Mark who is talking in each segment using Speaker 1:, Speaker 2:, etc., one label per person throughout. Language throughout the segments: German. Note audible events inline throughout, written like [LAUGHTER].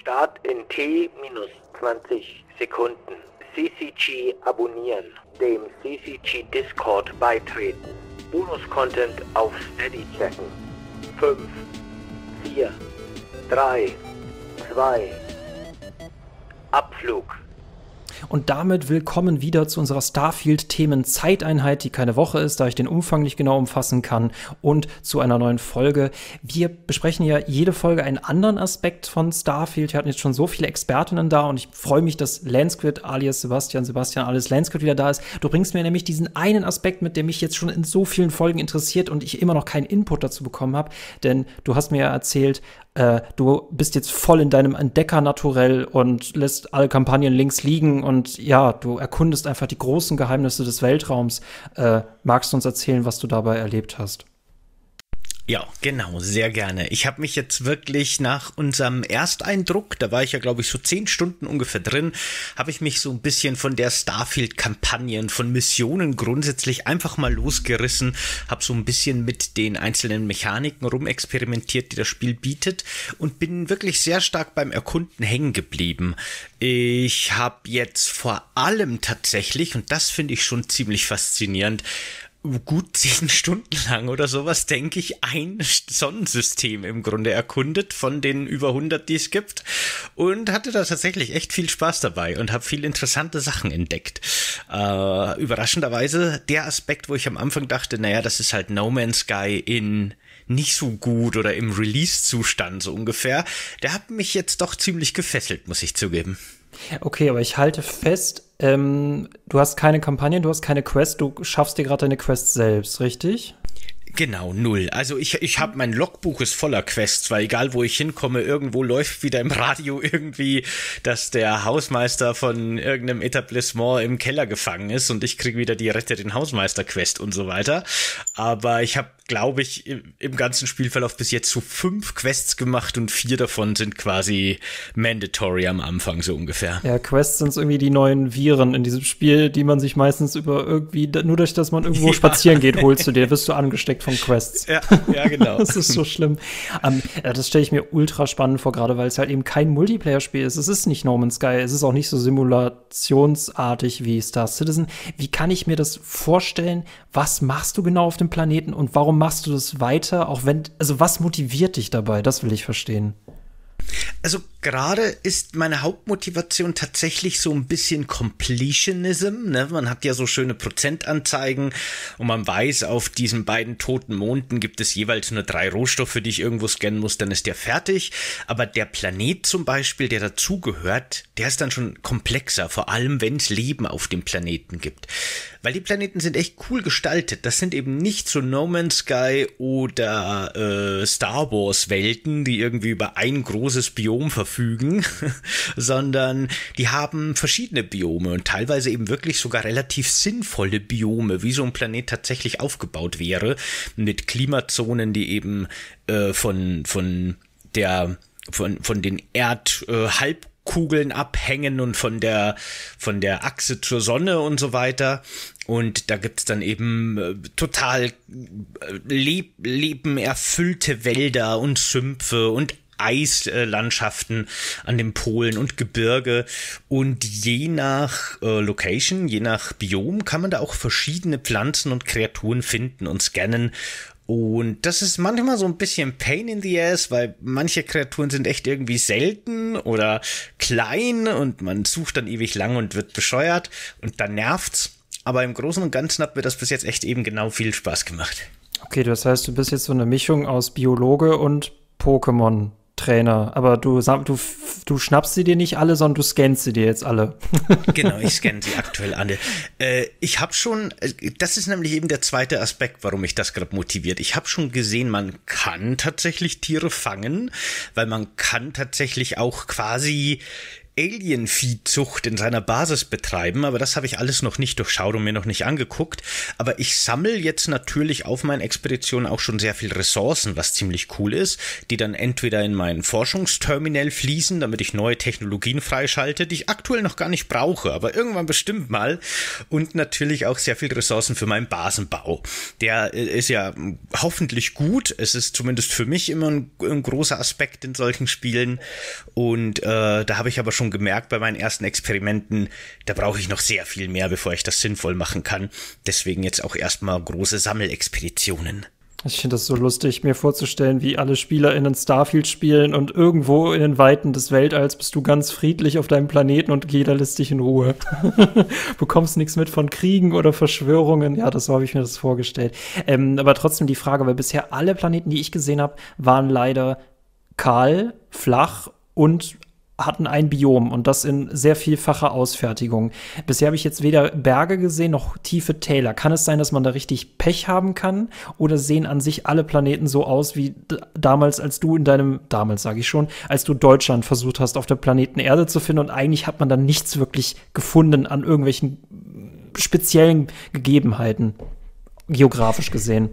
Speaker 1: Start in T minus 20 Sekunden. CCG abonnieren. Dem CCG Discord beitreten. Bonus-Content auf Steady checken. 5, 4, 3, 2, Abflug.
Speaker 2: Und damit willkommen wieder zu unserer Starfield-Themen-Zeiteinheit, die keine Woche ist, da ich den Umfang nicht genau umfassen kann, und zu einer neuen Folge. Wir besprechen ja jede Folge einen anderen Aspekt von Starfield. Wir hatten jetzt schon so viele Expertinnen da und ich freue mich, dass Lansquid alias Sebastian, Sebastian alias Lansquid wieder da ist. Du bringst mir nämlich diesen einen Aspekt mit, der mich jetzt schon in so vielen Folgen interessiert und ich immer noch keinen Input dazu bekommen habe, denn du hast mir ja erzählt, äh, du bist jetzt voll in deinem Entdecker-Naturell und lässt alle Kampagnen links liegen und ja, du erkundest einfach die großen Geheimnisse des Weltraums. Äh, magst du uns erzählen, was du dabei erlebt hast?
Speaker 3: Ja, genau, sehr gerne. Ich habe mich jetzt wirklich nach unserem Ersteindruck, da war ich ja, glaube ich, so zehn Stunden ungefähr drin, habe ich mich so ein bisschen von der Starfield-Kampagnen, von Missionen grundsätzlich einfach mal losgerissen, habe so ein bisschen mit den einzelnen Mechaniken rumexperimentiert, die das Spiel bietet und bin wirklich sehr stark beim Erkunden hängen geblieben. Ich habe jetzt vor allem tatsächlich, und das finde ich schon ziemlich faszinierend, gut [LAUGHS] zehn Stunden lang oder sowas, denke ich, ein Sonnensystem im Grunde erkundet von den über 100, die es gibt und hatte da tatsächlich echt viel Spaß dabei und habe viel interessante Sachen entdeckt. Äh, überraschenderweise der Aspekt, wo ich am Anfang dachte, naja, das ist halt No Man's Sky in nicht so gut oder im Release-Zustand so ungefähr, der hat mich jetzt doch ziemlich gefesselt, muss ich zugeben.
Speaker 2: Okay, aber ich halte fest, ähm, du hast keine Kampagne, du hast keine Quest, du schaffst dir gerade deine Quest selbst, richtig?
Speaker 3: Genau, null. Also ich, ich habe mein Logbuch ist voller Quests, weil egal wo ich hinkomme, irgendwo läuft wieder im Radio irgendwie, dass der Hausmeister von irgendeinem Etablissement im Keller gefangen ist und ich krieg wieder die Rette den Hausmeister Quest und so weiter. Aber ich habe glaube ich, im ganzen Spielverlauf bis jetzt so fünf Quests gemacht und vier davon sind quasi mandatory am Anfang, so ungefähr.
Speaker 2: Ja, Quests sind irgendwie die neuen Viren in diesem Spiel, die man sich meistens über irgendwie, nur durch dass man irgendwo ja. spazieren geht, holst du dir, wirst du angesteckt von Quests.
Speaker 3: Ja, ja genau. [LAUGHS]
Speaker 2: das ist so schlimm. Um, ähm, das stelle ich mir ultra spannend vor, gerade weil es halt eben kein Multiplayer-Spiel ist. Es ist nicht No Man's Sky, es ist auch nicht so simulationsartig wie Star Citizen. Wie kann ich mir das vorstellen? Was machst du genau auf dem Planeten und warum machst du das weiter, auch wenn, also was motiviert dich dabei? Das will ich verstehen.
Speaker 3: Also gerade ist meine Hauptmotivation tatsächlich so ein bisschen Completionism. Ne? Man hat ja so schöne Prozentanzeigen und man weiß, auf diesen beiden toten Monden gibt es jeweils nur drei Rohstoffe, die ich irgendwo scannen muss, dann ist der fertig. Aber der Planet zum Beispiel, der dazugehört, der ist dann schon komplexer, vor allem wenn es Leben auf dem Planeten gibt. Weil die Planeten sind echt cool gestaltet. Das sind eben nicht so No Man's Sky oder äh, Star Wars Welten, die irgendwie über ein großes Biom verfügen, [LAUGHS] sondern die haben verschiedene Biome und teilweise eben wirklich sogar relativ sinnvolle Biome, wie so ein Planet tatsächlich aufgebaut wäre, mit Klimazonen, die eben äh, von, von der von, von den Erdhalb äh, abhängen und von der, von der Achse zur Sonne und so weiter. Und da gibt's dann eben äh, total äh, leb lebenerfüllte Wälder und Sümpfe und Eislandschaften an den Polen und Gebirge. Und je nach äh, Location, je nach Biom kann man da auch verschiedene Pflanzen und Kreaturen finden und scannen. Und das ist manchmal so ein bisschen Pain in the Ass, weil manche Kreaturen sind echt irgendwie selten oder klein und man sucht dann ewig lang und wird bescheuert und dann nervt's. Aber im Großen und Ganzen hat mir das bis jetzt echt eben genau viel Spaß gemacht.
Speaker 2: Okay, das heißt, du bist jetzt so eine Mischung aus Biologe und Pokémon Trainer, aber du, du, du schnappst sie dir nicht alle, sondern du scannst sie dir jetzt alle. [LAUGHS]
Speaker 3: genau, ich scanne sie aktuell alle. Äh, ich habe schon, äh, das ist nämlich eben der zweite Aspekt, warum mich das gerade motiviert. Ich habe schon gesehen, man kann tatsächlich Tiere fangen, weil man kann tatsächlich auch quasi Alien-Viehzucht in seiner Basis betreiben, aber das habe ich alles noch nicht durchschaut und mir noch nicht angeguckt. Aber ich sammle jetzt natürlich auf meinen Expeditionen auch schon sehr viel Ressourcen, was ziemlich cool ist, die dann entweder in mein Forschungsterminal fließen, damit ich neue Technologien freischalte, die ich aktuell noch gar nicht brauche, aber irgendwann bestimmt mal. Und natürlich auch sehr viel Ressourcen für meinen Basenbau. Der äh, ist ja hoffentlich gut. Es ist zumindest für mich immer ein, ein großer Aspekt in solchen Spielen. Und äh, da habe ich aber schon gemerkt bei meinen ersten Experimenten, da brauche ich noch sehr viel mehr, bevor ich das sinnvoll machen kann. Deswegen jetzt auch erstmal große Sammelexpeditionen.
Speaker 2: Ich finde das so lustig, mir vorzustellen, wie alle SpielerInnen Starfield spielen und irgendwo in den Weiten des Weltalls bist du ganz friedlich auf deinem Planeten und jeder lässt dich in Ruhe. [LAUGHS] Bekommst nichts mit von Kriegen oder Verschwörungen. Ja, das so habe ich mir das vorgestellt. Ähm, aber trotzdem die Frage, weil bisher alle Planeten, die ich gesehen habe, waren leider kahl, flach und hatten ein Biom und das in sehr vielfacher Ausfertigung. Bisher habe ich jetzt weder Berge gesehen noch tiefe Täler. Kann es sein, dass man da richtig Pech haben kann? Oder sehen an sich alle Planeten so aus wie damals, als du in deinem, damals sage ich schon, als du Deutschland versucht hast, auf der Planeten Erde zu finden und eigentlich hat man dann nichts wirklich gefunden an irgendwelchen speziellen Gegebenheiten, geografisch gesehen?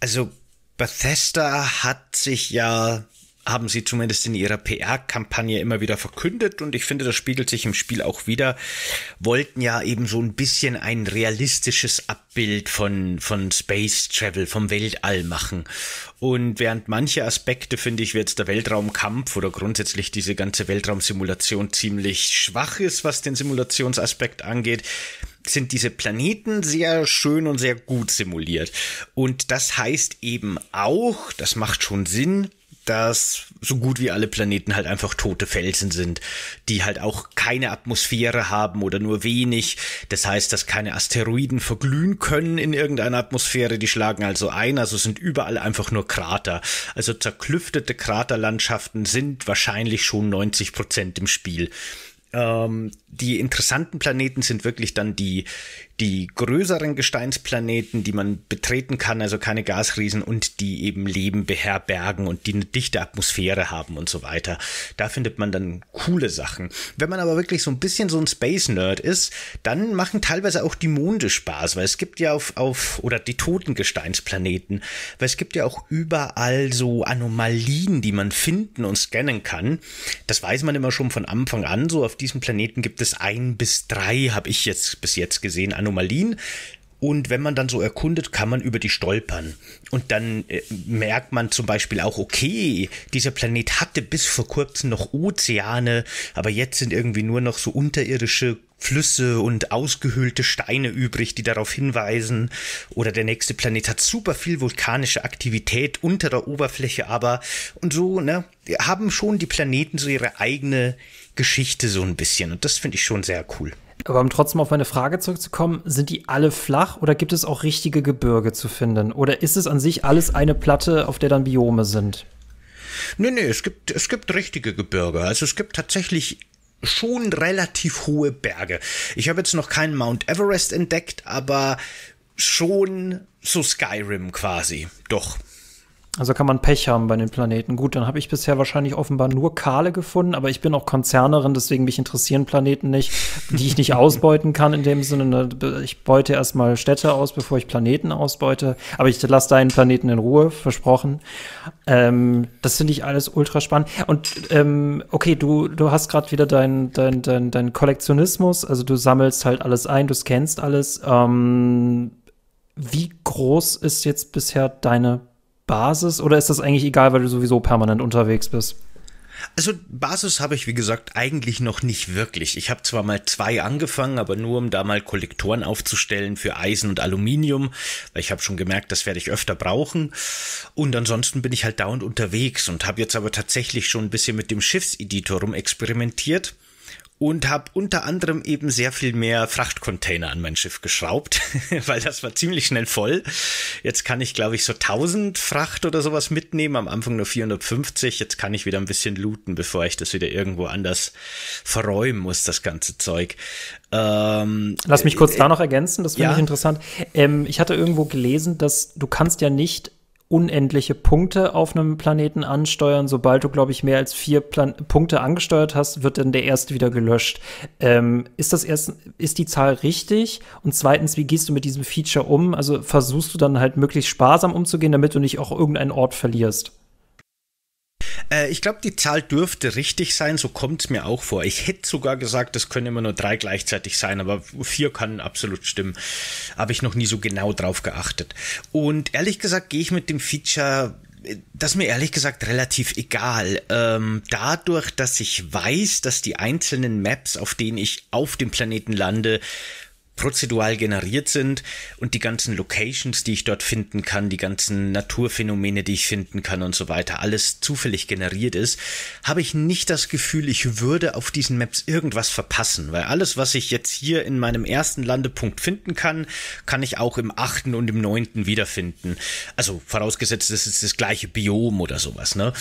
Speaker 3: Also Bethesda hat sich ja haben sie zumindest in ihrer PR-Kampagne immer wieder verkündet und ich finde, das spiegelt sich im Spiel auch wieder, wollten ja eben so ein bisschen ein realistisches Abbild von, von Space Travel, vom Weltall machen. Und während manche Aspekte, finde ich, jetzt der Weltraumkampf oder grundsätzlich diese ganze Weltraumsimulation ziemlich schwach ist, was den Simulationsaspekt angeht, sind diese Planeten sehr schön und sehr gut simuliert. Und das heißt eben auch, das macht schon Sinn, dass so gut wie alle Planeten halt einfach tote Felsen sind, die halt auch keine Atmosphäre haben oder nur wenig. Das heißt, dass keine Asteroiden verglühen können in irgendeiner Atmosphäre, die schlagen also ein, also sind überall einfach nur Krater. Also zerklüftete Kraterlandschaften sind wahrscheinlich schon 90 Prozent im Spiel. Ähm, die interessanten Planeten sind wirklich dann die, die größeren Gesteinsplaneten, die man betreten kann, also keine Gasriesen und die eben Leben beherbergen und die eine dichte Atmosphäre haben und so weiter. Da findet man dann coole Sachen. Wenn man aber wirklich so ein bisschen so ein Space-Nerd ist, dann machen teilweise auch die Monde Spaß, weil es gibt ja auf, auf oder die toten Gesteinsplaneten, weil es gibt ja auch überall so Anomalien, die man finden und scannen kann. Das weiß man immer schon von Anfang an. So auf diesem Planeten gibt es ein bis drei, habe ich jetzt bis jetzt gesehen, Anomalien. Und wenn man dann so erkundet, kann man über die stolpern. Und dann äh, merkt man zum Beispiel auch, okay, dieser Planet hatte bis vor kurzem noch Ozeane, aber jetzt sind irgendwie nur noch so unterirdische Flüsse und ausgehöhlte Steine übrig, die darauf hinweisen. Oder der nächste Planet hat super viel vulkanische Aktivität unter der Oberfläche, aber und so, ne, haben schon die Planeten so ihre eigene Geschichte so ein bisschen. Und das finde ich schon sehr cool.
Speaker 2: Aber um trotzdem auf meine Frage zurückzukommen, sind die alle flach oder gibt es auch richtige Gebirge zu finden? Oder ist es an sich alles eine Platte, auf der dann Biome sind?
Speaker 3: Nee, nee, es gibt, es gibt richtige Gebirge. Also es gibt tatsächlich schon relativ hohe Berge. Ich habe jetzt noch keinen Mount Everest entdeckt, aber schon so Skyrim quasi. Doch.
Speaker 2: Also kann man Pech haben bei den Planeten. Gut, dann habe ich bisher wahrscheinlich offenbar nur kahle gefunden, aber ich bin auch Konzernerin, deswegen mich interessieren Planeten nicht, die ich nicht [LAUGHS] ausbeuten kann in dem Sinne. Ne, ich beute erstmal Städte aus, bevor ich Planeten ausbeute. Aber ich lasse deinen Planeten in Ruhe, versprochen. Ähm, das finde ich alles ultra spannend. Und ähm, okay, du, du hast gerade wieder deinen dein, dein, dein Kollektionismus, also du sammelst halt alles ein, du scannst alles. Ähm, wie groß ist jetzt bisher deine Basis oder ist das eigentlich egal, weil du sowieso permanent unterwegs bist?
Speaker 3: Also Basis habe ich, wie gesagt, eigentlich noch nicht wirklich. Ich habe zwar mal zwei angefangen, aber nur um da mal Kollektoren aufzustellen für Eisen und Aluminium, weil ich habe schon gemerkt, das werde ich öfter brauchen. Und ansonsten bin ich halt dauernd unterwegs und habe jetzt aber tatsächlich schon ein bisschen mit dem Schiffseditor rum experimentiert und habe unter anderem eben sehr viel mehr Frachtcontainer an mein Schiff geschraubt, [LAUGHS] weil das war ziemlich schnell voll. Jetzt kann ich, glaube ich, so 1000 Fracht oder sowas mitnehmen, am Anfang nur 450. Jetzt kann ich wieder ein bisschen looten, bevor ich das wieder irgendwo anders verräumen muss, das ganze Zeug.
Speaker 2: Ähm, Lass mich kurz äh, da noch ergänzen, das finde ja. ich interessant. Ähm, ich hatte irgendwo gelesen, dass du kannst ja nicht unendliche Punkte auf einem Planeten ansteuern. Sobald du, glaube ich, mehr als vier Plan Punkte angesteuert hast, wird dann der erste wieder gelöscht. Ähm, ist das erst, ist die Zahl richtig? Und zweitens, wie gehst du mit diesem Feature um? Also versuchst du dann halt möglichst sparsam umzugehen, damit du nicht auch irgendeinen Ort verlierst?
Speaker 3: Äh, ich glaube, die Zahl dürfte richtig sein, so kommt es mir auch vor. Ich hätte sogar gesagt, es können immer nur drei gleichzeitig sein, aber vier kann absolut stimmen. Habe ich noch nie so genau drauf geachtet. Und ehrlich gesagt gehe ich mit dem Feature das ist mir ehrlich gesagt relativ egal. Ähm, dadurch, dass ich weiß, dass die einzelnen Maps, auf denen ich auf dem Planeten lande, prozedural generiert sind und die ganzen Locations, die ich dort finden kann, die ganzen Naturphänomene, die ich finden kann und so weiter, alles zufällig generiert ist, habe ich nicht das Gefühl, ich würde auf diesen Maps irgendwas verpassen, weil alles, was ich jetzt hier in meinem ersten Landepunkt finden kann, kann ich auch im achten und im neunten wiederfinden. Also vorausgesetzt, das ist das gleiche Biom oder sowas, ne?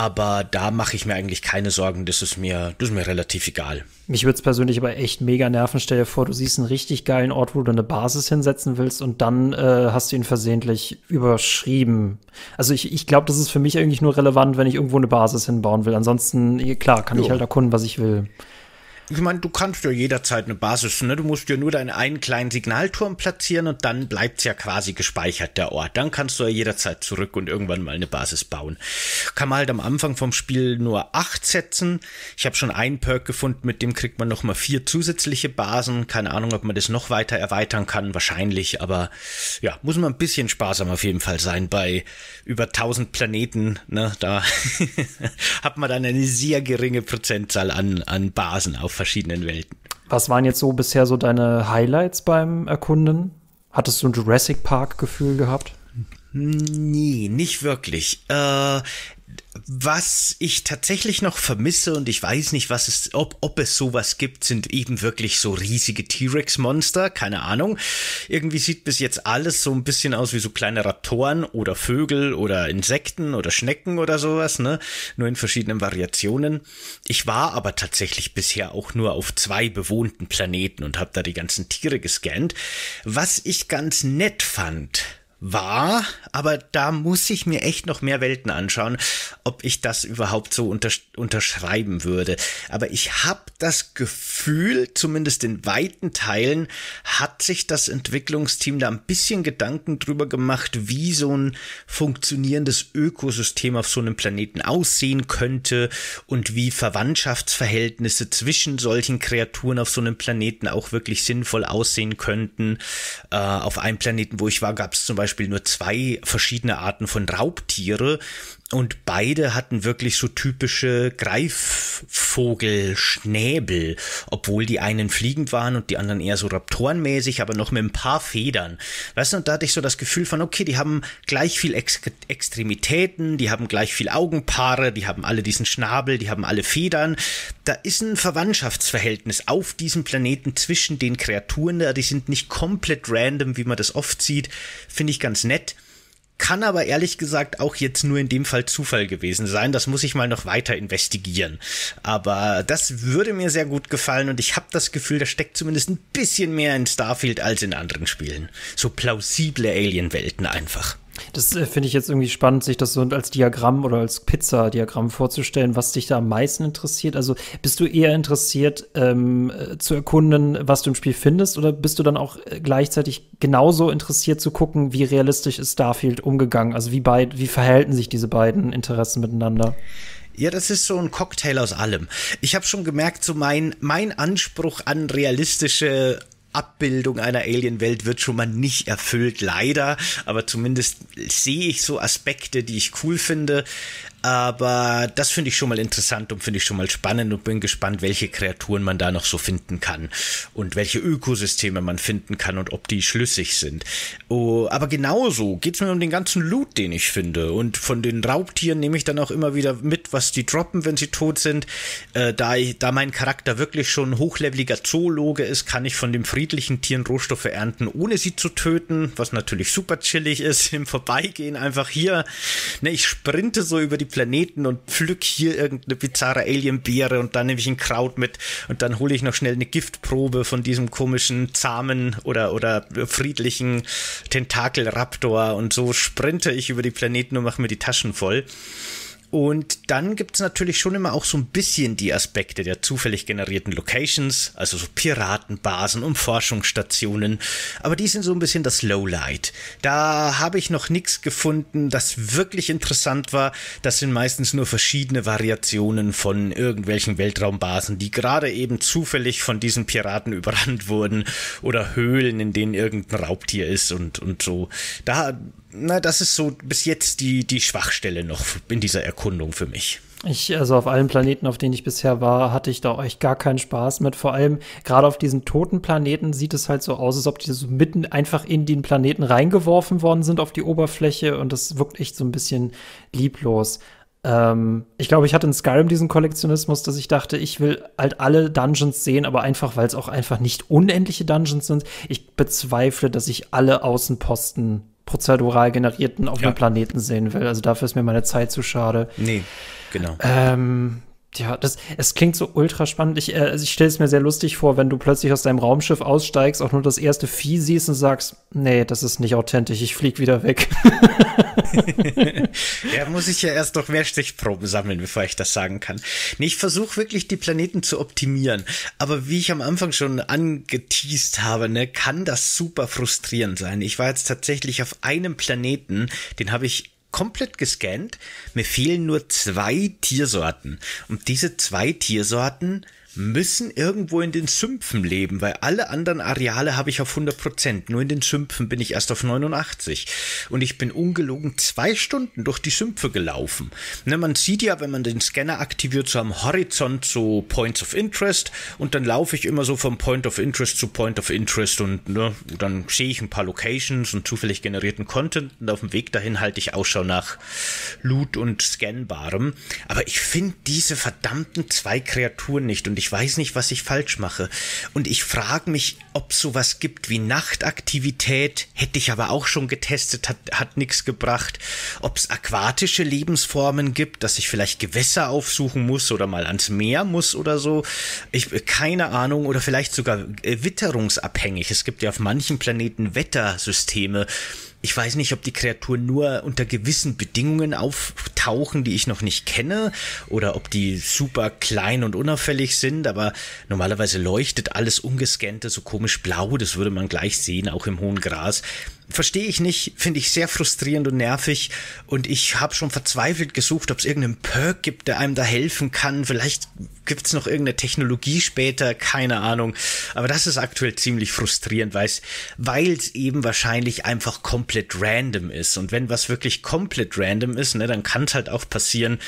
Speaker 3: Aber da mache ich mir eigentlich keine Sorgen, das ist mir, das ist mir relativ egal.
Speaker 2: Mich würde es persönlich aber echt mega nerven. Stell dir vor, du siehst einen richtig geilen Ort, wo du eine Basis hinsetzen willst und dann äh, hast du ihn versehentlich überschrieben. Also ich, ich glaube, das ist für mich eigentlich nur relevant, wenn ich irgendwo eine Basis hinbauen will. Ansonsten, klar, kann jo. ich halt erkunden, was ich will.
Speaker 3: Ich meine, du kannst ja jederzeit eine Basis, ne? Du musst ja nur deinen einen kleinen Signalturm platzieren und dann bleibt's ja quasi gespeichert, der Ort. Dann kannst du ja jederzeit zurück und irgendwann mal eine Basis bauen. Kann man halt am Anfang vom Spiel nur acht setzen. Ich habe schon einen Perk gefunden, mit dem kriegt man noch mal vier zusätzliche Basen. Keine Ahnung, ob man das noch weiter erweitern kann. Wahrscheinlich, aber ja, muss man ein bisschen sparsam auf jeden Fall sein. Bei über 1000 Planeten, ne? Da [LAUGHS] hat man dann eine sehr geringe Prozentzahl an, an Basen auf verschiedenen Welten.
Speaker 2: Was waren jetzt so bisher so deine Highlights beim Erkunden? Hattest du ein Jurassic Park Gefühl gehabt?
Speaker 3: Nee, nicht wirklich. Äh, was ich tatsächlich noch vermisse und ich weiß nicht, was es, ob, ob es sowas gibt, sind eben wirklich so riesige T-Rex-Monster. Keine Ahnung. Irgendwie sieht bis jetzt alles so ein bisschen aus wie so kleine Raptoren oder Vögel oder Insekten oder Schnecken oder sowas, ne? Nur in verschiedenen Variationen. Ich war aber tatsächlich bisher auch nur auf zwei bewohnten Planeten und habe da die ganzen Tiere gescannt. Was ich ganz nett fand, war, aber da muss ich mir echt noch mehr Welten anschauen, ob ich das überhaupt so unter, unterschreiben würde. Aber ich habe das Gefühl, zumindest in weiten Teilen, hat sich das Entwicklungsteam da ein bisschen Gedanken drüber gemacht, wie so ein funktionierendes Ökosystem auf so einem Planeten aussehen könnte und wie Verwandtschaftsverhältnisse zwischen solchen Kreaturen auf so einem Planeten auch wirklich sinnvoll aussehen könnten. Äh, auf einem Planeten, wo ich war, gab es zum Beispiel Beispiel nur zwei verschiedene Arten von Raubtiere und beide hatten wirklich so typische Greifvogelschnäbel, obwohl die einen fliegend waren und die anderen eher so raptorenmäßig, aber noch mit ein paar Federn. Weißt du, und da hatte ich so das Gefühl von, okay, die haben gleich viel Ex Extremitäten, die haben gleich viel Augenpaare, die haben alle diesen Schnabel, die haben alle Federn. Da ist ein Verwandtschaftsverhältnis auf diesem Planeten zwischen den Kreaturen da, die sind nicht komplett random, wie man das oft sieht. Finde ich ganz nett. Kann aber ehrlich gesagt auch jetzt nur in dem Fall Zufall gewesen sein. Das muss ich mal noch weiter investigieren. Aber das würde mir sehr gut gefallen und ich habe das Gefühl, da steckt zumindest ein bisschen mehr in Starfield als in anderen Spielen. So plausible Alien-Welten einfach.
Speaker 2: Das äh, finde ich jetzt irgendwie spannend, sich das so als Diagramm oder als Pizza-Diagramm vorzustellen, was dich da am meisten interessiert. Also bist du eher interessiert ähm, äh, zu erkunden, was du im Spiel findest, oder bist du dann auch äh, gleichzeitig genauso interessiert zu gucken, wie realistisch ist Starfield umgegangen? Also wie, beid, wie verhalten sich diese beiden Interessen miteinander?
Speaker 3: Ja, das ist so ein Cocktail aus allem. Ich habe schon gemerkt, so mein, mein Anspruch an realistische Abbildung einer Alien-Welt wird schon mal nicht erfüllt, leider. Aber zumindest sehe ich so Aspekte, die ich cool finde. Aber das finde ich schon mal interessant und finde ich schon mal spannend und bin gespannt, welche Kreaturen man da noch so finden kann und welche Ökosysteme man finden kann und ob die schlüssig sind. Oh, aber genauso geht's mir um den ganzen Loot, den ich finde. Und von den Raubtieren nehme ich dann auch immer wieder mit, was die droppen, wenn sie tot sind. Äh, da, ich, da mein Charakter wirklich schon hochleveliger Zoologe ist, kann ich von den friedlichen Tieren Rohstoffe ernten, ohne sie zu töten, was natürlich super chillig ist [LAUGHS] im Vorbeigehen. Einfach hier, ne, ich sprinte so über die Planeten und pflück hier irgendeine bizarre Alienbeere und dann nehme ich ein Kraut mit und dann hole ich noch schnell eine Giftprobe von diesem komischen, zahmen oder, oder friedlichen Tentakelraptor und so sprinte ich über die Planeten und mache mir die Taschen voll. Und dann gibt's natürlich schon immer auch so ein bisschen die Aspekte der zufällig generierten Locations, also so Piratenbasen und Forschungsstationen. Aber die sind so ein bisschen das Lowlight. Da habe ich noch nichts gefunden, das wirklich interessant war. Das sind meistens nur verschiedene Variationen von irgendwelchen Weltraumbasen, die gerade eben zufällig von diesen Piraten überrannt wurden oder Höhlen, in denen irgendein Raubtier ist und, und so. Da na, das ist so bis jetzt die, die Schwachstelle noch in dieser Erkundung für mich.
Speaker 2: Ich, also auf allen Planeten, auf denen ich bisher war, hatte ich da echt gar keinen Spaß mit. Vor allem gerade auf diesen toten Planeten sieht es halt so aus, als ob die so mitten einfach in den Planeten reingeworfen worden sind auf die Oberfläche und das wirkt echt so ein bisschen lieblos. Ähm, ich glaube, ich hatte in Skyrim diesen Kollektionismus, dass ich dachte, ich will halt alle Dungeons sehen, aber einfach, weil es auch einfach nicht unendliche Dungeons sind. Ich bezweifle, dass ich alle Außenposten prozedural generierten auf ja. einem Planeten sehen will. Also dafür ist mir meine Zeit zu schade.
Speaker 3: Nee, genau.
Speaker 2: Ähm, ja, das, es klingt so ultra spannend. Ich, äh, also ich stelle es mir sehr lustig vor, wenn du plötzlich aus deinem Raumschiff aussteigst, auch nur das erste Vieh siehst und sagst, nee, das ist nicht authentisch, ich flieg wieder weg. [LAUGHS] [LAUGHS]
Speaker 3: ja, muss ich ja erst noch mehr Stichproben sammeln, bevor ich das sagen kann. Nee, ich versuche wirklich, die Planeten zu optimieren. Aber wie ich am Anfang schon angeteased habe, ne, kann das super frustrierend sein. Ich war jetzt tatsächlich auf einem Planeten, den habe ich komplett gescannt. Mir fehlen nur zwei Tiersorten. Und diese zwei Tiersorten müssen irgendwo in den Sümpfen leben, weil alle anderen Areale habe ich auf 100 Prozent. Nur in den Sümpfen bin ich erst auf 89. Und ich bin ungelogen zwei Stunden durch die Sümpfe gelaufen. Ne, man sieht ja, wenn man den Scanner aktiviert, so am Horizont so Points of Interest. Und dann laufe ich immer so vom Point of Interest zu Point of Interest und ne, dann sehe ich ein paar Locations und zufällig generierten Content. Und auf dem Weg dahin halte ich Ausschau nach Loot und Scanbarem. Aber ich finde diese verdammten zwei Kreaturen nicht. Und ich weiß nicht, was ich falsch mache. Und ich frage mich, ob sowas gibt wie Nachtaktivität. Hätte ich aber auch schon getestet, hat, hat nichts gebracht. Ob es aquatische Lebensformen gibt, dass ich vielleicht Gewässer aufsuchen muss oder mal ans Meer muss oder so. Ich keine Ahnung. Oder vielleicht sogar äh, witterungsabhängig. Es gibt ja auf manchen Planeten Wettersysteme ich weiß nicht, ob die Kreaturen nur unter gewissen Bedingungen auftauchen, die ich noch nicht kenne, oder ob die super klein und unauffällig sind, aber normalerweise leuchtet alles ungescannte so komisch blau, das würde man gleich sehen, auch im hohen Gras verstehe ich nicht, finde ich sehr frustrierend und nervig und ich habe schon verzweifelt gesucht, ob es irgendeinen Perk gibt, der einem da helfen kann. Vielleicht gibt es noch irgendeine Technologie später, keine Ahnung. Aber das ist aktuell ziemlich frustrierend, weil es eben wahrscheinlich einfach komplett random ist. Und wenn was wirklich komplett random ist, ne, dann kann es halt auch passieren,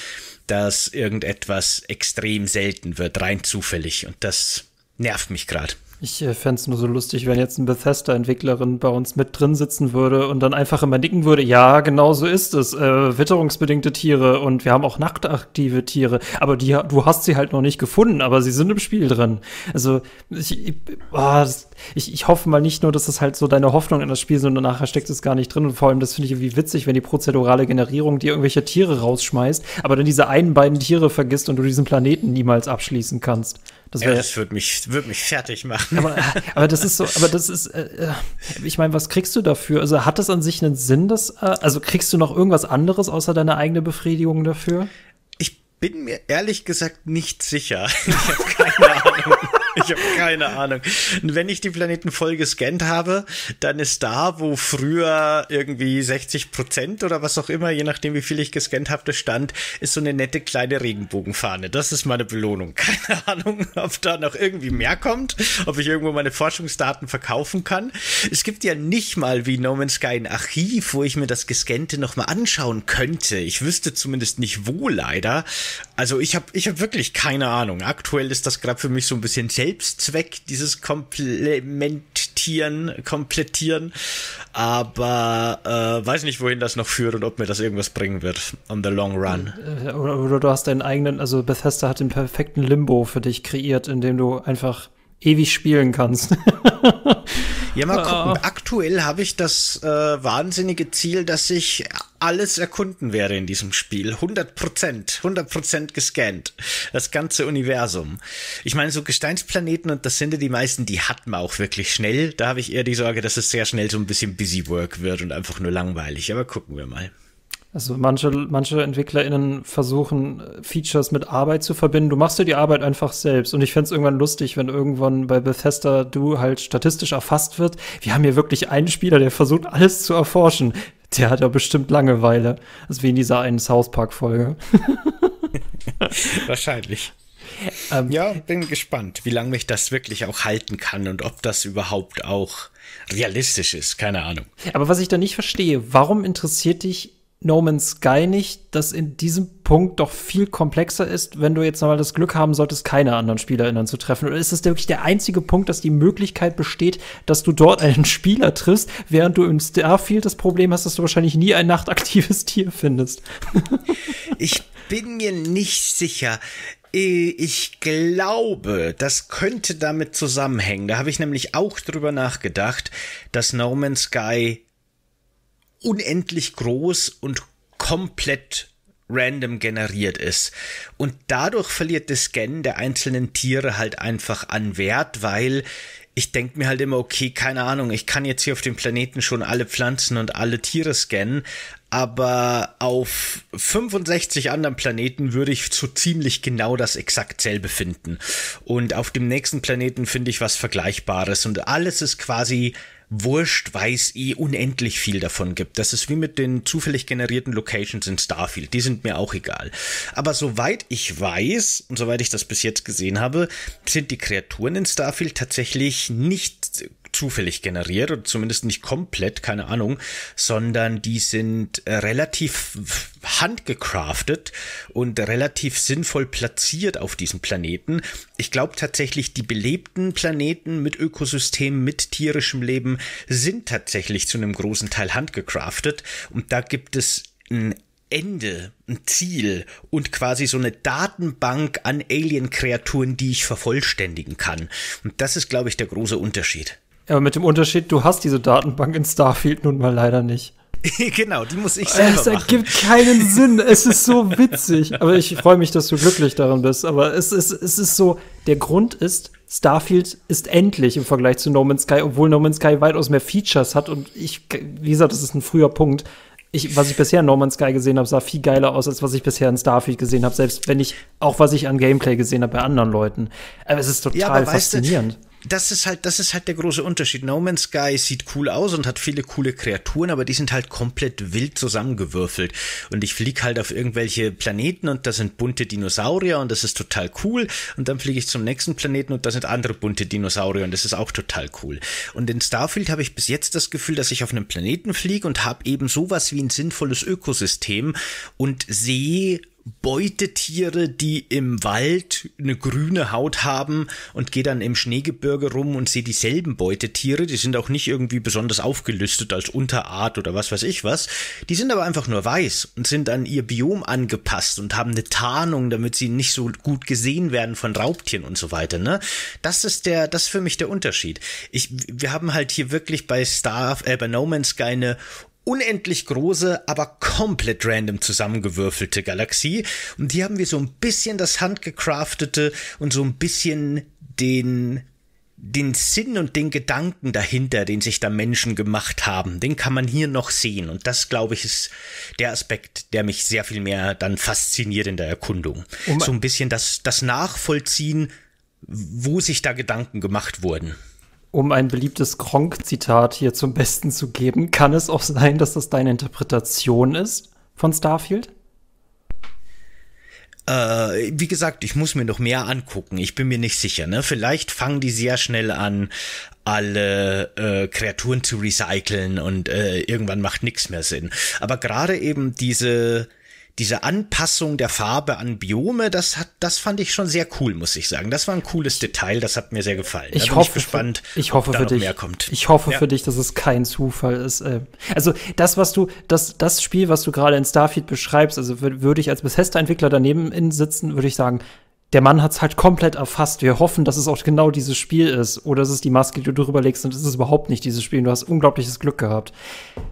Speaker 3: dass irgendetwas extrem selten wird, rein zufällig. Und das nervt mich gerade.
Speaker 2: Ich äh, fände es nur so lustig, wenn jetzt eine Bethesda-Entwicklerin bei uns mit drin sitzen würde und dann einfach immer nicken würde, ja, genau so ist es. Äh, witterungsbedingte Tiere und wir haben auch nachtaktive Tiere, aber die, du hast sie halt noch nicht gefunden, aber sie sind im Spiel drin. Also ich, ich, oh, das, ich, ich hoffe mal nicht nur, dass das halt so deine Hoffnung in das Spiel, sondern nachher steckt es gar nicht drin. Und vor allem, das finde ich irgendwie witzig, wenn die prozedurale Generierung dir irgendwelche Tiere rausschmeißt, aber dann diese einen beiden Tiere vergisst und du diesen Planeten niemals abschließen kannst.
Speaker 3: Das, ja, das würde mich, würd mich fertig machen.
Speaker 2: Aber, aber das ist so, aber das ist, äh, äh, ich meine, was kriegst du dafür? Also hat das an sich einen Sinn, dass, äh, also kriegst du noch irgendwas anderes außer deine eigene Befriedigung dafür?
Speaker 3: Ich bin mir ehrlich gesagt nicht sicher. [LAUGHS] Ich habe keine Ahnung. Ich habe keine Ahnung. Wenn ich die Planeten voll gescannt habe, dann ist da, wo früher irgendwie 60 Prozent oder was auch immer, je nachdem wie viel ich gescannt habe, stand, ist so eine nette kleine Regenbogenfahne. Das ist meine Belohnung. [LAUGHS] Keine Ahnung, ob da noch irgendwie mehr kommt, ob ich irgendwo meine Forschungsdaten verkaufen kann. Es gibt ja nicht mal wie No Man's Sky ein Archiv, wo ich mir das Gescannte nochmal anschauen könnte. Ich wüsste zumindest nicht wo leider. Also ich habe ich hab wirklich keine Ahnung. Aktuell ist das gerade für mich so ein bisschen Selbstzweck, dieses Komplementieren, Komplettieren. Aber äh, weiß nicht, wohin das noch führt und ob mir das irgendwas bringen wird on the long run.
Speaker 2: Oder, oder du hast deinen eigenen, also Bethesda hat den perfekten Limbo für dich kreiert, in dem du einfach ewig spielen kannst. [LAUGHS]
Speaker 3: ja, mal gucken. Aktuell habe ich das äh, wahnsinnige Ziel, dass ich alles erkunden werde in diesem Spiel. 100 Prozent, 100 Prozent gescannt. Das ganze Universum. Ich meine, so Gesteinsplaneten, und das sind ja die meisten, die hat man auch wirklich schnell. Da habe ich eher die Sorge, dass es sehr schnell so ein bisschen Busy Work wird und einfach nur langweilig. Aber gucken wir mal.
Speaker 2: Also manche, manche EntwicklerInnen versuchen, Features mit Arbeit zu verbinden. Du machst dir die Arbeit einfach selbst. Und ich fände es irgendwann lustig, wenn irgendwann bei Bethesda du halt statistisch erfasst wird. Wir haben hier wirklich einen Spieler, der versucht, alles zu erforschen. Der hat ja bestimmt Langeweile. Das ist wie in dieser einen South Park-Folge. [LAUGHS]
Speaker 3: Wahrscheinlich. Ähm, ja, bin gespannt, wie lange mich das wirklich auch halten kann und ob das überhaupt auch realistisch ist. Keine Ahnung.
Speaker 2: Aber was ich da nicht verstehe, warum interessiert dich No Man's Sky nicht, das in diesem Punkt doch viel komplexer ist, wenn du jetzt mal das Glück haben solltest, keine anderen SpielerInnen zu treffen? Oder ist es wirklich der einzige Punkt, dass die Möglichkeit besteht, dass du dort einen [LAUGHS] Spieler triffst, während du in Starfield das Problem hast, dass du wahrscheinlich nie ein nachtaktives [LAUGHS] Tier findest?
Speaker 3: ich bin mir nicht sicher. Ich glaube, das könnte damit zusammenhängen. Da habe ich nämlich auch drüber nachgedacht, dass No Man's Sky unendlich groß und komplett random generiert ist. Und dadurch verliert das Scannen der einzelnen Tiere halt einfach an Wert, weil ich denke mir halt immer, okay, keine Ahnung, ich kann jetzt hier auf dem Planeten schon alle Pflanzen und alle Tiere scannen, aber auf 65 anderen Planeten würde ich so ziemlich genau das exakt selbe finden. Und auf dem nächsten Planeten finde ich was Vergleichbares und alles ist quasi wurscht, weil es eh unendlich viel davon gibt. Das ist wie mit den zufällig generierten Locations in Starfield. Die sind mir auch egal. Aber soweit ich weiß und soweit ich das bis jetzt gesehen habe, sind die Kreaturen in Starfield tatsächlich nicht zufällig generiert oder zumindest nicht komplett, keine Ahnung, sondern die sind äh, relativ handgecraftet und relativ sinnvoll platziert auf diesem Planeten. Ich glaube tatsächlich, die belebten Planeten mit Ökosystemen, mit tierischem Leben sind tatsächlich zu einem großen Teil handgecraftet und da gibt es ein Ende, ein Ziel und quasi so eine Datenbank an Alien-Kreaturen, die ich vervollständigen kann. Und das ist, glaube ich, der große Unterschied.
Speaker 2: Aber mit dem Unterschied, du hast diese Datenbank in Starfield nun mal leider nicht. [LAUGHS]
Speaker 3: genau, die muss ich selber
Speaker 2: Es ergibt machen. keinen Sinn. Es ist so witzig. Aber ich freue mich, dass du glücklich daran bist. Aber es ist, es ist so, der Grund ist, Starfield ist endlich im Vergleich zu No Man's Sky, obwohl No Man's Sky weitaus mehr Features hat. Und ich, wie gesagt, das ist ein früher Punkt. Ich, was ich bisher in No Man's Sky gesehen habe, sah viel geiler aus, als was ich bisher in Starfield gesehen habe. Selbst wenn ich, auch was ich an Gameplay gesehen habe bei anderen Leuten. Aber es ist total ja, faszinierend.
Speaker 3: Du, das ist halt, das ist halt der große Unterschied. No Man's Sky sieht cool aus und hat viele coole Kreaturen, aber die sind halt komplett wild zusammengewürfelt. Und ich fliege halt auf irgendwelche Planeten und da sind bunte Dinosaurier und das ist total cool. Und dann fliege ich zum nächsten Planeten und da sind andere bunte Dinosaurier und das ist auch total cool. Und in Starfield habe ich bis jetzt das Gefühl, dass ich auf einem Planeten fliege und habe eben sowas wie ein sinnvolles Ökosystem und sehe Beutetiere, die im Wald eine grüne Haut haben und gehe dann im Schneegebirge rum und sehe dieselben Beutetiere. Die sind auch nicht irgendwie besonders aufgelistet als Unterart oder was weiß ich was. Die sind aber einfach nur weiß und sind an ihr Biom angepasst und haben eine Tarnung, damit sie nicht so gut gesehen werden von Raubtieren und so weiter. Ne? Das ist der, das ist für mich der Unterschied. Ich, wir haben halt hier wirklich bei Star, äh, bei No Man's Sky eine unendlich große, aber komplett random zusammengewürfelte Galaxie. Und hier haben wir so ein bisschen das handgecraftete und so ein bisschen den den Sinn und den Gedanken dahinter, den sich da Menschen gemacht haben, den kann man hier noch sehen. Und das, glaube ich, ist der Aspekt, der mich sehr viel mehr dann fasziniert in der Erkundung. Um so ein bisschen das, das Nachvollziehen, wo sich da Gedanken gemacht wurden
Speaker 2: um ein beliebtes Gronk-Zitat hier zum Besten zu geben, kann es auch sein, dass das deine Interpretation ist von Starfield?
Speaker 3: Äh, wie gesagt, ich muss mir noch mehr angucken. Ich bin mir nicht sicher. Ne? Vielleicht fangen die sehr schnell an, alle äh, Kreaturen zu recyceln und äh, irgendwann macht nichts mehr Sinn. Aber gerade eben diese diese Anpassung der Farbe an Biome, das hat, das fand ich schon sehr cool, muss ich sagen. Das war ein cooles Detail, das hat mir sehr gefallen.
Speaker 2: Ich hoffe, ich gespannt,
Speaker 3: für, ich hoffe
Speaker 2: da
Speaker 3: für dich,
Speaker 2: mehr kommt. Ich hoffe ja. für dich, dass es kein Zufall ist. Äh. Also das, was du, das, das Spiel, was du gerade in Starfield beschreibst, also würde ich als Bethesda-Entwickler daneben sitzen, würde ich sagen, der Mann hat es halt komplett erfasst. Wir hoffen, dass es auch genau dieses Spiel ist. Oder es ist die Maske, die du drüber legst und es ist überhaupt nicht dieses Spiel. Du hast unglaubliches Glück gehabt.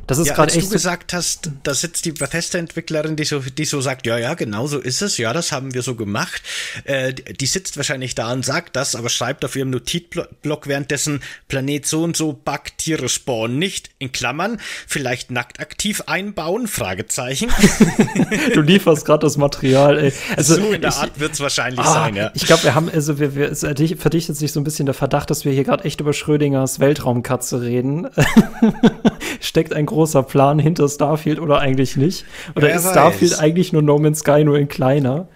Speaker 3: Das ist ja, gerade echt. du gesagt hast, da sitzt die Bethesda-Entwicklerin, die so, die so sagt, ja, ja, genau so ist es. Ja, das haben wir so gemacht. Äh, die sitzt wahrscheinlich da und sagt das, aber schreibt auf ihrem Notizblock währenddessen Planet so und so, Bug, Tiere spawnen nicht. In Klammern, vielleicht nackt aktiv einbauen? Fragezeichen. [LAUGHS]
Speaker 2: du lieferst gerade das Material, ey. [LAUGHS]
Speaker 3: Also, so in der Art wird es wahrscheinlich
Speaker 2: ah, sein, ja. Ich glaube, wir haben, also wir, wir, es verdichtet sich so ein bisschen der Verdacht, dass wir hier gerade echt über Schrödingers Weltraumkatze reden. [LAUGHS] Steckt ein großer Plan hinter Starfield oder eigentlich nicht? Oder Wer ist weiß. Starfield eigentlich nur No Man's Sky, nur in kleiner?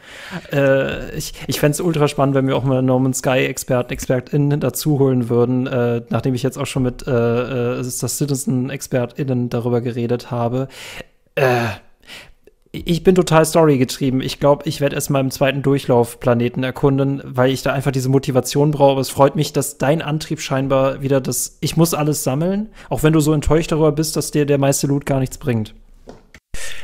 Speaker 2: Äh, ich ich fände es ultra spannend, wenn wir auch mal No Man's Sky-Experten, ExpertInnen dazu holen würden, äh, nachdem ich jetzt auch schon mit äh, äh das Citizen-ExpertInnen darüber geredet habe. Äh, ich bin total storygetrieben. Ich glaube, ich werde erst mal im zweiten Durchlauf Planeten erkunden, weil ich da einfach diese Motivation brauche. Es freut mich, dass dein Antrieb scheinbar wieder das, ich muss alles sammeln, auch wenn du so enttäuscht darüber bist, dass dir der meiste Loot gar nichts bringt.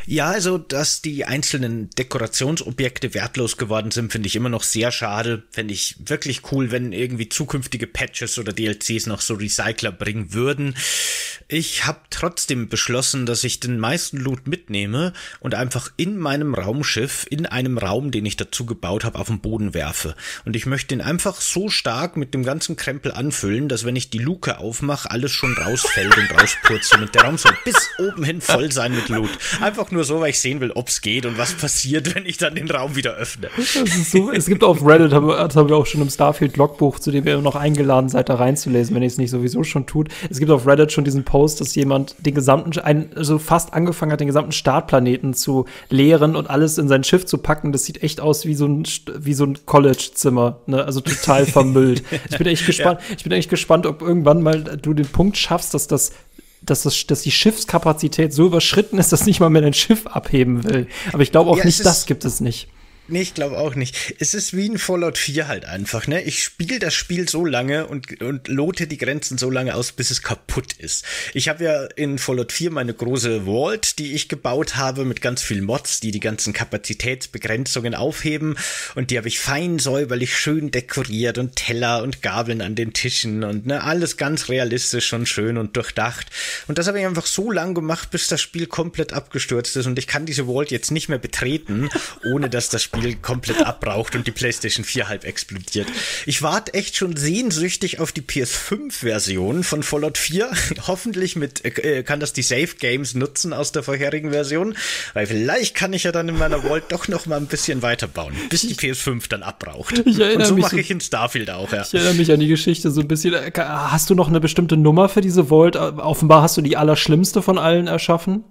Speaker 3: Ja, also, dass die einzelnen Dekorationsobjekte wertlos geworden sind, finde ich immer noch sehr schade. Fände ich wirklich cool, wenn irgendwie zukünftige Patches oder DLCs noch so Recycler bringen würden. Ich habe trotzdem beschlossen, dass ich den meisten Loot mitnehme und einfach in meinem Raumschiff, in einem Raum, den ich dazu gebaut habe, auf den Boden werfe. Und ich möchte ihn einfach so stark mit dem ganzen Krempel anfüllen, dass wenn ich die Luke aufmache, alles schon rausfällt und rauspurzelt und der Raum soll bis oben hin voll sein mit Loot. Einfach nur so, weil ich sehen will, ob es geht und was passiert, wenn ich dann den Raum wieder öffne.
Speaker 2: So, es gibt auf Reddit, das haben wir auch schon im Starfield-Logbuch, zu dem ihr noch eingeladen seid, da reinzulesen, wenn ihr es nicht sowieso schon tut. Es gibt auf Reddit schon diesen Post, dass jemand den gesamten, ein, also fast angefangen hat, den gesamten Startplaneten zu leeren und alles in sein Schiff zu packen. Das sieht echt aus wie so ein, wie so ein College-Zimmer, ne? Also total vermüllt. ich bin echt [LAUGHS] gespannt, ja. ich bin echt gespannt, ob irgendwann mal du den Punkt schaffst, dass das dass, das, dass die Schiffskapazität so überschritten ist, dass nicht mal mehr dein Schiff abheben will. Aber ich glaube auch ja, nicht, das gibt es nicht.
Speaker 3: Nee, ich glaube auch nicht. Es ist wie in Fallout 4 halt einfach, ne? Ich spiele das Spiel so lange und, und lote die Grenzen so lange aus, bis es kaputt ist. Ich habe ja in Fallout 4 meine große Vault, die ich gebaut habe mit ganz vielen Mods, die die ganzen Kapazitätsbegrenzungen aufheben und die habe ich fein säuberlich schön dekoriert und Teller und Gabeln an den Tischen und ne, alles ganz realistisch und schön und durchdacht. Und das habe ich einfach so lang gemacht, bis das Spiel komplett abgestürzt ist und ich kann diese Vault jetzt nicht mehr betreten, ohne dass das Spiel Spiel komplett abbraucht und die PlayStation 4 halb explodiert. Ich warte echt schon sehnsüchtig auf die PS5-Version von Fallout 4. [LAUGHS] Hoffentlich mit, äh, kann das die Safe Games nutzen aus der vorherigen Version, weil vielleicht kann ich ja dann in meiner Vault doch noch mal ein bisschen weiterbauen, bis die PS5 dann abbraucht. und so mache ich in Starfield auch, ja.
Speaker 2: Ich erinnere mich an die Geschichte so ein bisschen. Äh, hast du noch eine bestimmte Nummer für diese Vault? Offenbar hast du die allerschlimmste von allen erschaffen.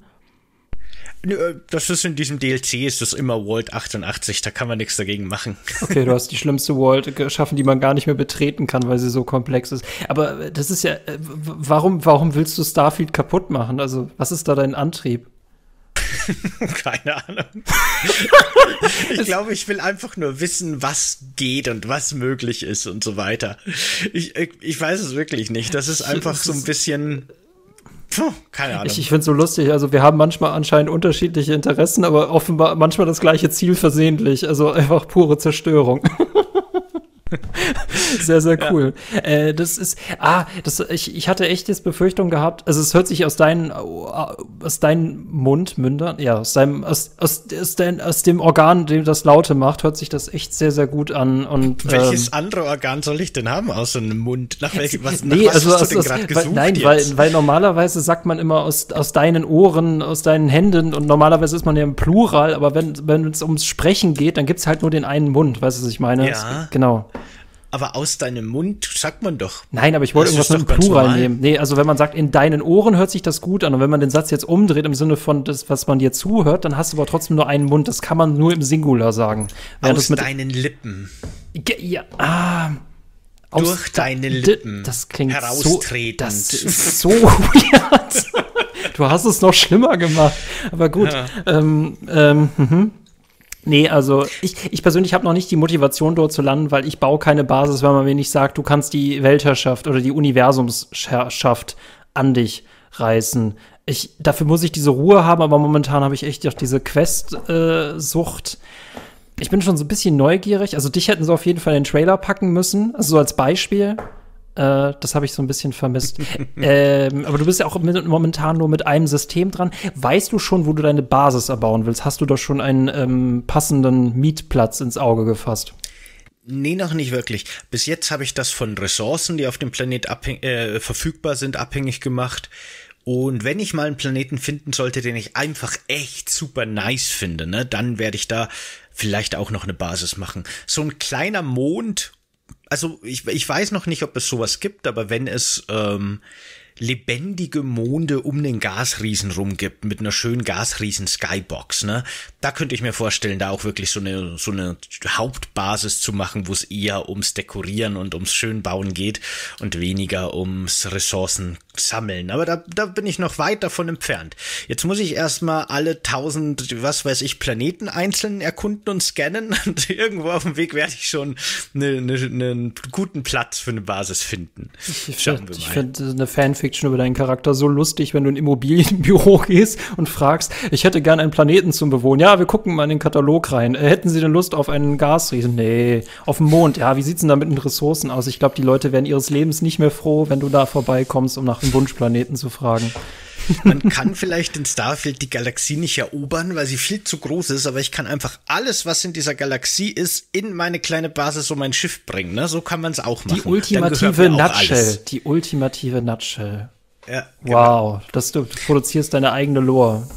Speaker 3: Äh, das ist in diesem DLC, ist das immer Vault 88, da kann man nichts dagegen machen.
Speaker 2: Okay, du hast die schlimmste Vault geschaffen, die man gar nicht mehr betreten kann, weil sie so komplex ist. Aber äh, das ist ja, äh, warum, warum willst du Starfield kaputt machen? Also, was ist da dein Antrieb? [LAUGHS]
Speaker 3: Keine Ahnung. [LAUGHS] ich glaube, ich will einfach nur wissen, was geht und was möglich ist und so weiter. Ich, ich weiß es wirklich nicht. Das ist einfach so ein bisschen Puh, keine Ahnung.
Speaker 2: Ich, ich finde es so lustig. Also, wir haben manchmal anscheinend unterschiedliche Interessen, aber offenbar manchmal das gleiche Ziel versehentlich. Also einfach pure Zerstörung. [LAUGHS] [LAUGHS] sehr, sehr cool. Ja. Äh, das ist, ah, das, ich, ich hatte echt jetzt Befürchtung gehabt, also es hört sich aus deinem, aus deinem Mund, Mündern, ja, aus deinem, aus, aus, aus, dein, aus dem Organ, dem das Laute macht, hört sich das echt sehr, sehr gut an. Und,
Speaker 3: Welches ähm, andere Organ soll ich denn haben außer einem Mund?
Speaker 2: Nach welchem, was, nach nee, was also hast aus, du denn gerade gesucht weil, Nein, weil, weil normalerweise sagt man immer aus, aus deinen Ohren, aus deinen Händen und normalerweise ist man ja im Plural, aber wenn, wenn es ums Sprechen geht, dann gibt es halt nur den einen Mund, weißt du, was ich meine?
Speaker 3: Ja.
Speaker 2: Es, genau.
Speaker 3: Aber aus deinem Mund sagt man doch.
Speaker 2: Nein, aber ich wollte irgendwas mit dem Plural nehmen. Nee, also wenn man sagt, in deinen Ohren hört sich das gut an. Und wenn man den Satz jetzt umdreht im Sinne von das, was man dir zuhört, dann hast du aber trotzdem nur einen Mund. Das kann man nur im Singular sagen.
Speaker 3: Während aus deinen Lippen.
Speaker 2: Ja, ah.
Speaker 3: Aus Durch deine Lippen.
Speaker 2: Das klingt so. Das ist so [LAUGHS] weird. du hast es noch schlimmer gemacht. Aber gut. Ja. Ähm, ähm, mhm. Nee, also ich, ich persönlich habe noch nicht die Motivation, dort zu landen, weil ich baue keine Basis, wenn man mir nicht sagt, du kannst die Weltherrschaft oder die Universumsherrschaft an dich reißen. Ich, dafür muss ich diese Ruhe haben, aber momentan habe ich echt auch diese Quest-Sucht. Äh, Ich bin schon so ein bisschen neugierig. Also dich hätten sie auf jeden Fall in den Trailer packen müssen. Also so als Beispiel. Äh, das habe ich so ein bisschen vermisst. [LAUGHS] ähm, aber du bist ja auch mit, momentan nur mit einem System dran. Weißt du schon, wo du deine Basis erbauen willst? Hast du doch schon einen ähm, passenden Mietplatz ins Auge gefasst?
Speaker 3: Nee, noch nicht wirklich. Bis jetzt habe ich das von Ressourcen, die auf dem Planet äh, verfügbar sind, abhängig gemacht. Und wenn ich mal einen Planeten finden sollte, den ich einfach echt super nice finde, ne, dann werde ich da vielleicht auch noch eine Basis machen. So ein kleiner Mond, also ich, ich weiß noch nicht, ob es sowas gibt, aber wenn es ähm, lebendige Monde um den Gasriesen rumgibt mit einer schönen Gasriesen Skybox, ne? Da könnte ich mir vorstellen, da auch wirklich so eine so eine Hauptbasis zu machen, wo es eher ums Dekorieren und ums Schönbauen geht und weniger ums Ressourcen sammeln. Aber da, da bin ich noch weit davon entfernt. Jetzt muss ich erstmal alle tausend, was weiß ich, Planeten einzeln erkunden und scannen [LAUGHS] und irgendwo auf dem Weg werde ich schon einen eine, eine guten Platz für eine Basis finden.
Speaker 2: Ich finde find eine Fanfiction über deinen Charakter so lustig, wenn du in ein Immobilienbüro [LAUGHS] gehst und fragst, ich hätte gern einen Planeten zum Bewohnen. Ja, wir gucken mal in den Katalog rein. Äh, hätten Sie denn Lust auf einen Gasriesen? Nee. Auf dem Mond? Ja, wie sieht's denn da mit den Ressourcen aus? Ich glaube, die Leute werden ihres Lebens nicht mehr froh, wenn du da vorbeikommst, um nach dem Wunschplaneten zu fragen.
Speaker 3: Man kann vielleicht in Starfield die Galaxie nicht erobern, weil sie viel zu groß ist, aber ich kann einfach alles, was in dieser Galaxie ist, in meine kleine Basis um mein Schiff bringen. Ne? So kann man es auch machen.
Speaker 2: Die ultimative Nutshell. Die ultimative Nutshell. Ja, genau. Wow, das, du, du produzierst deine eigene Lore.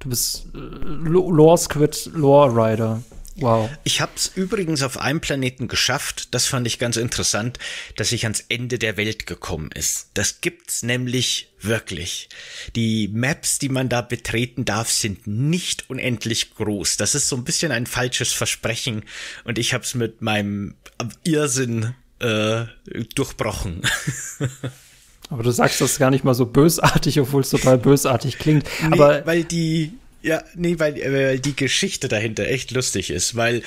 Speaker 2: Du bist äh, Lore Squid Lore Rider. Wow.
Speaker 3: Ich habe es übrigens auf einem Planeten geschafft, das fand ich ganz interessant, dass ich ans Ende der Welt gekommen ist. Das gibt's nämlich wirklich. Die Maps, die man da betreten darf, sind nicht unendlich groß. Das ist so ein bisschen ein falsches Versprechen und ich habe es mit meinem Irrsinn äh, durchbrochen. [LAUGHS]
Speaker 2: Aber du sagst das gar nicht mal so bösartig, obwohl es total bösartig klingt. Nee, Aber
Speaker 3: weil die ja, nee, weil, weil die Geschichte dahinter echt lustig ist, weil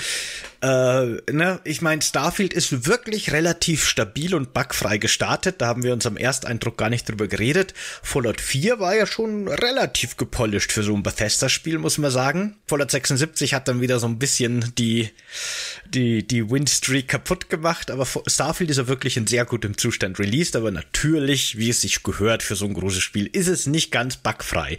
Speaker 3: äh, ne, ich meine, Starfield ist wirklich relativ stabil und bugfrei gestartet. Da haben wir uns am Ersteindruck gar nicht drüber geredet. Fallout 4 war ja schon relativ gepolished für so ein Bethesda-Spiel, muss man sagen. Fallout 76 hat dann wieder so ein bisschen die, die, die Winstreak kaputt gemacht, aber Starfield ist ja wirklich in sehr gutem Zustand released, aber natürlich, wie es sich gehört für so ein großes Spiel, ist es nicht ganz bugfrei.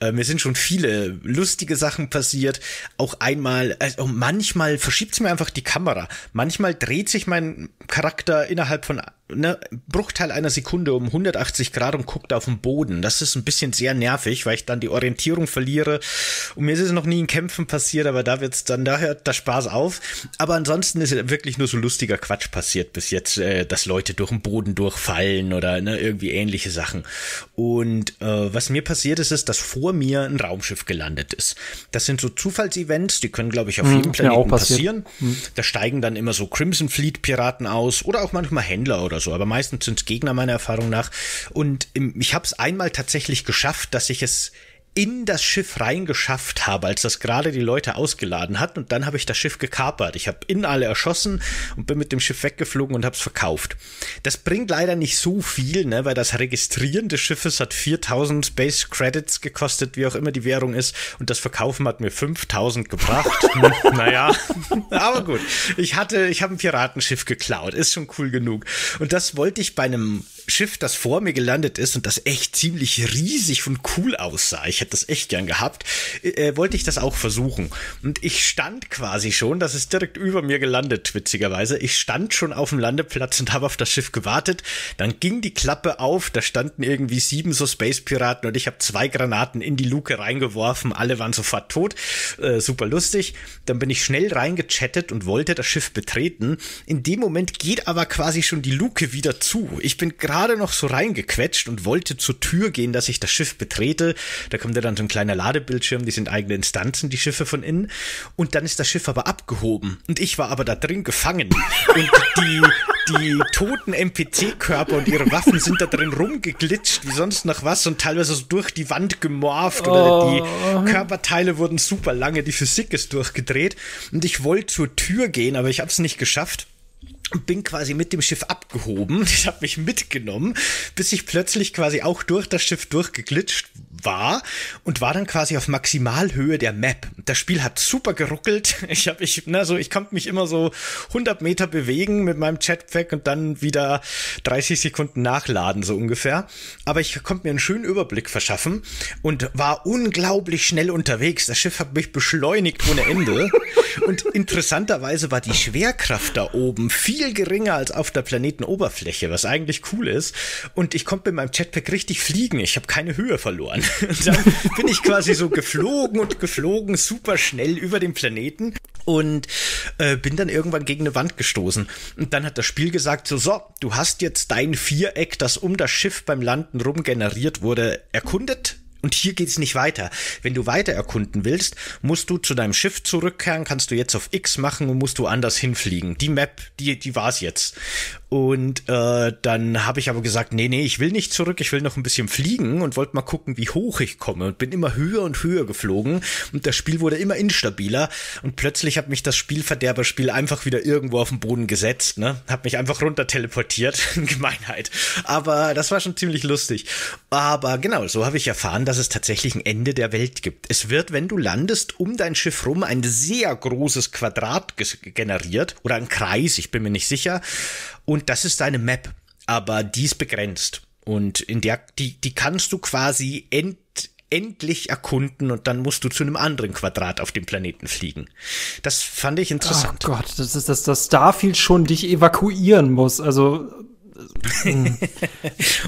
Speaker 3: Äh, mir sind schon viele lustige Sachen passiert. Auch einmal, also manchmal verschiebt es mir einfach die Kamera. Manchmal dreht sich mein Charakter innerhalb von ne, Bruchteil einer Sekunde um 180 Grad und guckt auf den Boden. Das ist ein bisschen sehr nervig, weil ich dann die Orientierung verliere. Und mir ist es noch nie in Kämpfen passiert, aber da wird's dann, da hört der Spaß auf. Aber ansonsten ist wirklich nur so lustiger Quatsch passiert bis jetzt, äh, dass Leute durch den Boden durchfallen oder ne, irgendwie ähnliche Sachen. Und äh, was mir passiert ist, ist, dass vor mir ein Raumschiff gelandet ist. Das sind so Zufallsevents, die können, glaube ich, auf hm, jedem Planeten passieren. Hm. Da steigen dann immer so Crimson Fleet Piraten aus oder auch manchmal Händler oder oder so, aber meistens sind es Gegner meiner Erfahrung nach. Und im, ich habe es einmal tatsächlich geschafft, dass ich es in das Schiff reingeschafft habe, als das gerade die Leute ausgeladen hat. Und dann habe ich das Schiff gekapert. Ich habe innen alle erschossen und bin mit dem Schiff weggeflogen und habe es verkauft. Das bringt leider nicht so viel, ne, weil das Registrieren des Schiffes hat 4000 Space Credits gekostet, wie auch immer die Währung ist. Und das Verkaufen hat mir 5000 gebracht. [LAUGHS] naja, [LAUGHS] aber gut. Ich hatte, ich habe ein Piratenschiff geklaut. Ist schon cool genug. Und das wollte ich bei einem Schiff, das vor mir gelandet ist und das echt ziemlich riesig und cool aussah, ich hätte das echt gern gehabt, äh, wollte ich das auch versuchen. Und ich stand quasi schon, das ist direkt über mir gelandet, witzigerweise. Ich stand schon auf dem Landeplatz und [LAUGHS] habe auf das Schiff gewartet. Dann ging die Klappe auf, da standen irgendwie sieben so Space-Piraten und ich habe zwei Granaten in die Luke reingeworfen. Alle waren sofort tot. Äh, super lustig. Dann bin ich schnell reingechattet und wollte das Schiff betreten. In dem Moment geht aber quasi schon die Luke wieder zu. Ich bin gerade gerade noch so reingequetscht und wollte zur Tür gehen, dass ich das Schiff betrete. Da kommt ja dann so ein kleiner Ladebildschirm, die sind eigene Instanzen, die Schiffe von innen. Und dann ist das Schiff aber abgehoben. Und ich war aber da drin gefangen. Und die, die toten NPC-Körper und ihre Waffen sind da drin rumgeglitscht, wie sonst noch was, und teilweise so durch die Wand gemorpht. Oder oh. die Körperteile wurden super lange, die Physik ist durchgedreht. Und ich wollte zur Tür gehen, aber ich habe es nicht geschafft und bin quasi mit dem Schiff abgehoben. [LAUGHS] Ich habe mich mitgenommen, bis ich plötzlich quasi auch durch das Schiff durchgeglitscht war und war dann quasi auf Maximalhöhe der Map. das Spiel hat super geruckelt. [LAUGHS] Ich habe ich, na so, ich konnte mich immer so 100 Meter bewegen mit meinem Chatpack und dann wieder 30 Sekunden nachladen so ungefähr. Aber ich konnte mir einen schönen Überblick verschaffen und war unglaublich schnell unterwegs. Das Schiff hat mich beschleunigt ohne Ende. [LAUGHS] und interessanterweise war die Schwerkraft da oben viel geringer als auf der Planetenoberfläche, was eigentlich cool ist. Und ich konnte mit meinem Jetpack richtig fliegen. Ich habe keine Höhe verloren. [LAUGHS] Und dann bin ich quasi so geflogen und geflogen, super schnell über den Planeten und äh, bin dann irgendwann gegen eine Wand gestoßen. Und dann hat das Spiel gesagt, so, so, du hast jetzt dein Viereck, das um das Schiff beim Landen rum generiert wurde, erkundet und hier geht's nicht weiter. Wenn du weiter erkunden willst, musst du zu deinem Schiff zurückkehren, kannst du jetzt auf X machen und musst du anders hinfliegen. Die Map, die, die war's jetzt. Und äh, dann habe ich aber gesagt, nee, nee, ich will nicht zurück, ich will noch ein bisschen fliegen und wollte mal gucken, wie hoch ich komme. Und bin immer höher und höher geflogen und das Spiel wurde immer instabiler und plötzlich hat mich das Spielverderberspiel einfach wieder irgendwo auf den Boden gesetzt, ne? Hat mich einfach runter teleportiert. [LAUGHS] Gemeinheit. Aber das war schon ziemlich lustig. Aber genau, so habe ich erfahren, dass es tatsächlich ein Ende der Welt gibt. Es wird, wenn du landest, um dein Schiff rum ein sehr großes Quadrat generiert oder ein Kreis, ich bin mir nicht sicher. Und das ist deine Map, aber die ist begrenzt. Und in der, die, die kannst du quasi end, endlich erkunden und dann musst du zu einem anderen Quadrat auf dem Planeten fliegen. Das fand ich interessant.
Speaker 2: Oh Gott, das ist, dass das Starfield schon dich evakuieren muss. Also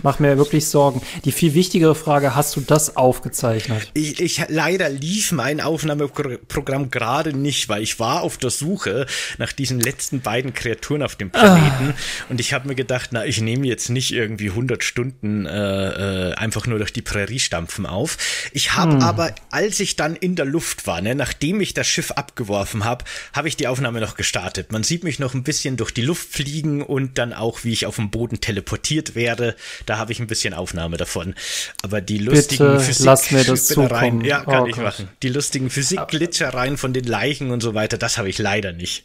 Speaker 2: Mach mir wirklich Sorgen. Die viel wichtigere Frage, hast du das aufgezeichnet?
Speaker 3: Ich, ich leider lief mein Aufnahmeprogramm gerade nicht, weil ich war auf der Suche nach diesen letzten beiden Kreaturen auf dem Planeten ah. und ich habe mir gedacht, na, ich nehme jetzt nicht irgendwie 100 Stunden äh, äh, einfach nur durch die Prärie stampfen auf. Ich habe hm. aber, als ich dann in der Luft war, ne, nachdem ich das Schiff abgeworfen habe, habe ich die Aufnahme noch gestartet. Man sieht mich noch ein bisschen durch die Luft fliegen und dann auch, wie ich auf dem Boden Boden teleportiert werde. Da habe ich ein bisschen Aufnahme davon. Aber die lustigen
Speaker 2: Bitte, Physik lass mir das zukommen.
Speaker 3: Ja, kann oh ich Gott. machen. Die lustigen Physik-Glitchereien von den Leichen und so weiter, das habe ich leider nicht.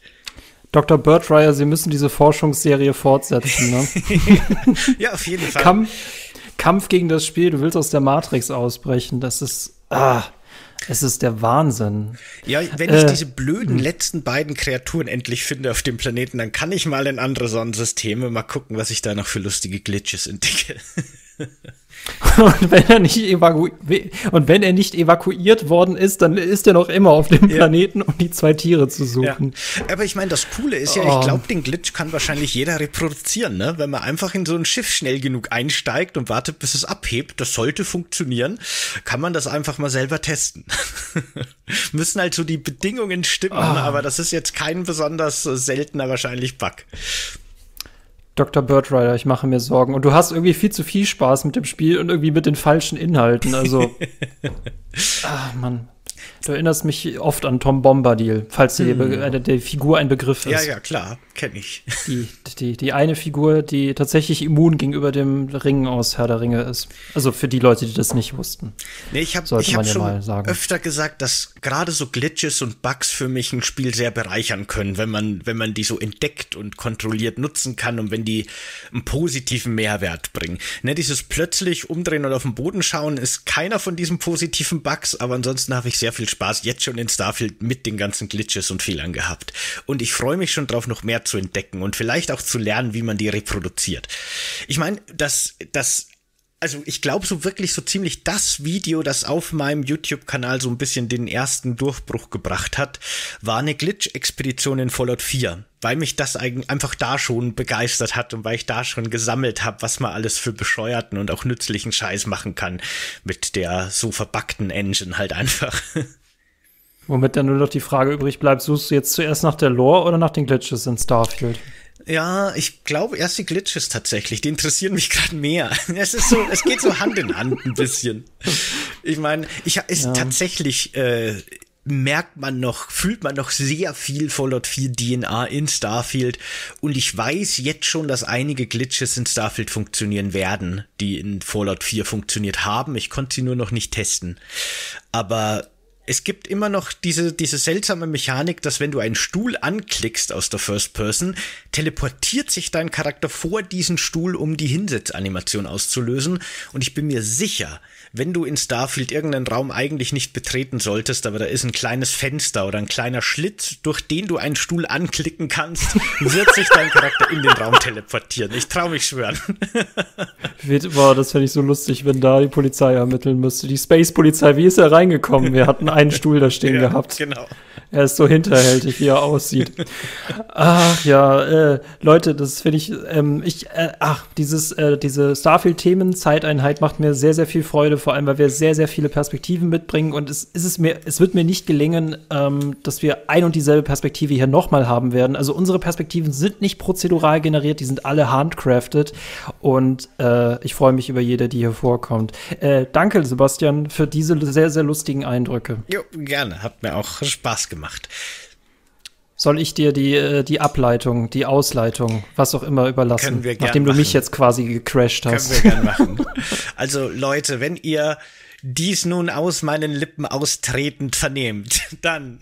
Speaker 2: Dr. Birdryer, Sie müssen diese Forschungsserie fortsetzen. Ne? [LAUGHS]
Speaker 3: ja, auf jeden Fall.
Speaker 2: Kampf, Kampf gegen das Spiel, du willst aus der Matrix ausbrechen. Das ist. Ah. Es ist der Wahnsinn.
Speaker 3: Ja, wenn ich äh, diese blöden hm. letzten beiden Kreaturen endlich finde auf dem Planeten, dann kann ich mal in andere Sonnensysteme mal gucken, was ich da noch für lustige Glitches entdecke. [LAUGHS] [LAUGHS]
Speaker 2: Und wenn er nicht und wenn er nicht evakuiert worden ist, dann ist er noch immer auf dem Planeten, ja. um die zwei Tiere zu suchen.
Speaker 3: Ja. Aber ich meine, das Coole ist ja, oh. ich glaube, den Glitch kann wahrscheinlich jeder reproduzieren, ne? Wenn man einfach in so ein Schiff schnell genug einsteigt und wartet, bis es abhebt, das sollte funktionieren, kann man das einfach mal selber testen. [LAUGHS] Müssen halt so die Bedingungen stimmen, oh. aber das ist jetzt kein besonders seltener wahrscheinlich Bug.
Speaker 2: Dr. Birdrider, ich mache mir Sorgen. Und du hast irgendwie viel zu viel Spaß mit dem Spiel und irgendwie mit den falschen Inhalten. Also, [LAUGHS] ah, Mann. Du erinnerst mich oft an Tom Bombadil, falls hm. die, äh, die Figur ein Begriff ist.
Speaker 3: Ja, ja, klar, kenne ich.
Speaker 2: Die, die, die eine Figur, die tatsächlich immun gegenüber dem Ring aus Herr der Ringe ist. Also für die Leute, die das nicht wussten.
Speaker 3: Nee, ich habe hab ja schon öfter gesagt, dass gerade so Glitches und Bugs für mich ein Spiel sehr bereichern können, wenn man, wenn man die so entdeckt und kontrolliert nutzen kann und wenn die einen positiven Mehrwert bringen. Ne, dieses plötzlich umdrehen und auf den Boden schauen ist keiner von diesen positiven Bugs, aber ansonsten habe ich sehr viel Spaß jetzt schon in Starfield mit den ganzen Glitches und Fehlern gehabt. Und ich freue mich schon drauf, noch mehr zu entdecken und vielleicht auch zu lernen, wie man die reproduziert. Ich meine, dass das also ich glaube so wirklich so ziemlich das Video, das auf meinem YouTube-Kanal so ein bisschen den ersten Durchbruch gebracht hat, war eine Glitch-Expedition in Fallout 4, weil mich das einfach da schon begeistert hat und weil ich da schon gesammelt habe, was man alles für bescheuerten und auch nützlichen Scheiß machen kann mit der so verbackten Engine halt einfach. [LAUGHS]
Speaker 2: Womit dann nur noch die Frage übrig bleibt, suchst du jetzt zuerst nach der Lore oder nach den Glitches in Starfield?
Speaker 3: Ja, ich glaube erst die Glitches tatsächlich. Die interessieren mich gerade mehr. [LAUGHS] Es ist so, es geht so Hand in Hand ein bisschen. Ich meine, ich ist ja. tatsächlich äh, merkt man noch, fühlt man noch sehr viel Fallout 4 DNA in Starfield und ich weiß jetzt schon, dass einige Glitches in Starfield funktionieren werden, die in Fallout 4 funktioniert haben. Ich konnte sie nur noch nicht testen. Aber es gibt immer noch diese, diese seltsame Mechanik, dass wenn du einen Stuhl anklickst aus der First Person, teleportiert sich dein Charakter vor diesen Stuhl, um die Hinsetzanimation auszulösen. Und ich bin mir sicher, wenn du in Starfield irgendeinen Raum eigentlich nicht betreten solltest, aber da ist ein kleines Fenster oder ein kleiner Schlitz, durch den du einen Stuhl anklicken kannst, [LAUGHS] wird sich dein Charakter in den Raum teleportieren. Ich traue mich schwören. [LAUGHS]
Speaker 2: Boah, das fände ich so lustig, wenn da die Polizei ermitteln müsste. Die Space-Polizei, wie ist er reingekommen? Wir hatten einen Stuhl da stehen ja, gehabt. Genau. Er ist so hinterhältig, wie er aussieht. Ach ja, äh, Leute, das finde ich, ähm, ich, äh, ach, dieses, äh, diese Starfield-Themen-Zeiteinheit macht mir sehr, sehr viel Freude, vor allem, weil wir sehr, sehr viele Perspektiven mitbringen und es ist es mir, es wird mir nicht gelingen, ähm, dass wir ein und dieselbe Perspektive hier nochmal haben werden. Also unsere Perspektiven sind nicht prozedural generiert, die sind alle handcrafted und äh, ich freue mich über jede, die hier vorkommt. Äh, danke, Sebastian, für diese sehr, sehr lustigen Eindrücke.
Speaker 3: Jo, gerne, hat mir auch Spaß gemacht gemacht.
Speaker 2: Soll ich dir die, äh, die Ableitung, die Ausleitung, was auch immer überlassen,
Speaker 3: Können wir
Speaker 2: nachdem
Speaker 3: machen.
Speaker 2: du mich jetzt quasi gecrashed hast?
Speaker 3: Können wir gern machen. Also Leute, wenn ihr dies nun aus meinen Lippen austretend vernehmt, dann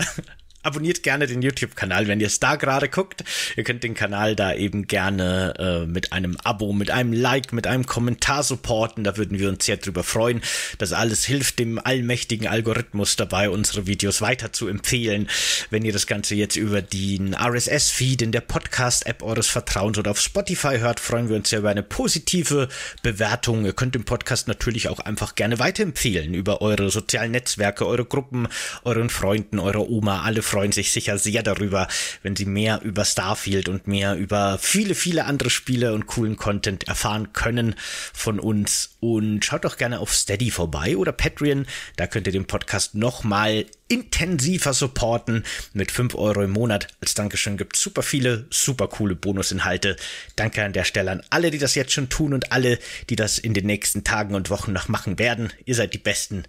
Speaker 3: abonniert gerne den YouTube-Kanal, wenn ihr es da gerade guckt. Ihr könnt den Kanal da eben gerne äh, mit einem Abo, mit einem Like, mit einem Kommentar supporten. Da würden wir uns sehr drüber freuen. Das alles hilft dem allmächtigen Algorithmus dabei, unsere Videos weiter zu empfehlen. Wenn ihr das Ganze jetzt über den RSS-Feed in der Podcast-App eures Vertrauens oder auf Spotify hört, freuen wir uns sehr über eine positive Bewertung. Ihr könnt den Podcast natürlich auch einfach gerne weiterempfehlen über eure sozialen Netzwerke, eure Gruppen, euren Freunden, eure Oma, alle freuen sich sicher sehr darüber, wenn sie mehr über Starfield und mehr über viele, viele andere Spiele und coolen Content erfahren können von uns. Und schaut doch gerne auf Steady vorbei oder Patreon. Da könnt ihr den Podcast nochmal intensiver supporten. Mit 5 Euro im Monat als Dankeschön gibt es super viele, super coole Bonusinhalte. Danke an der Stelle an alle, die das jetzt schon tun und alle, die das in den nächsten Tagen und Wochen noch machen werden. Ihr seid die Besten.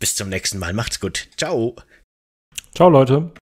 Speaker 3: Bis zum nächsten Mal. Macht's gut. Ciao.
Speaker 2: Ciao, Leute.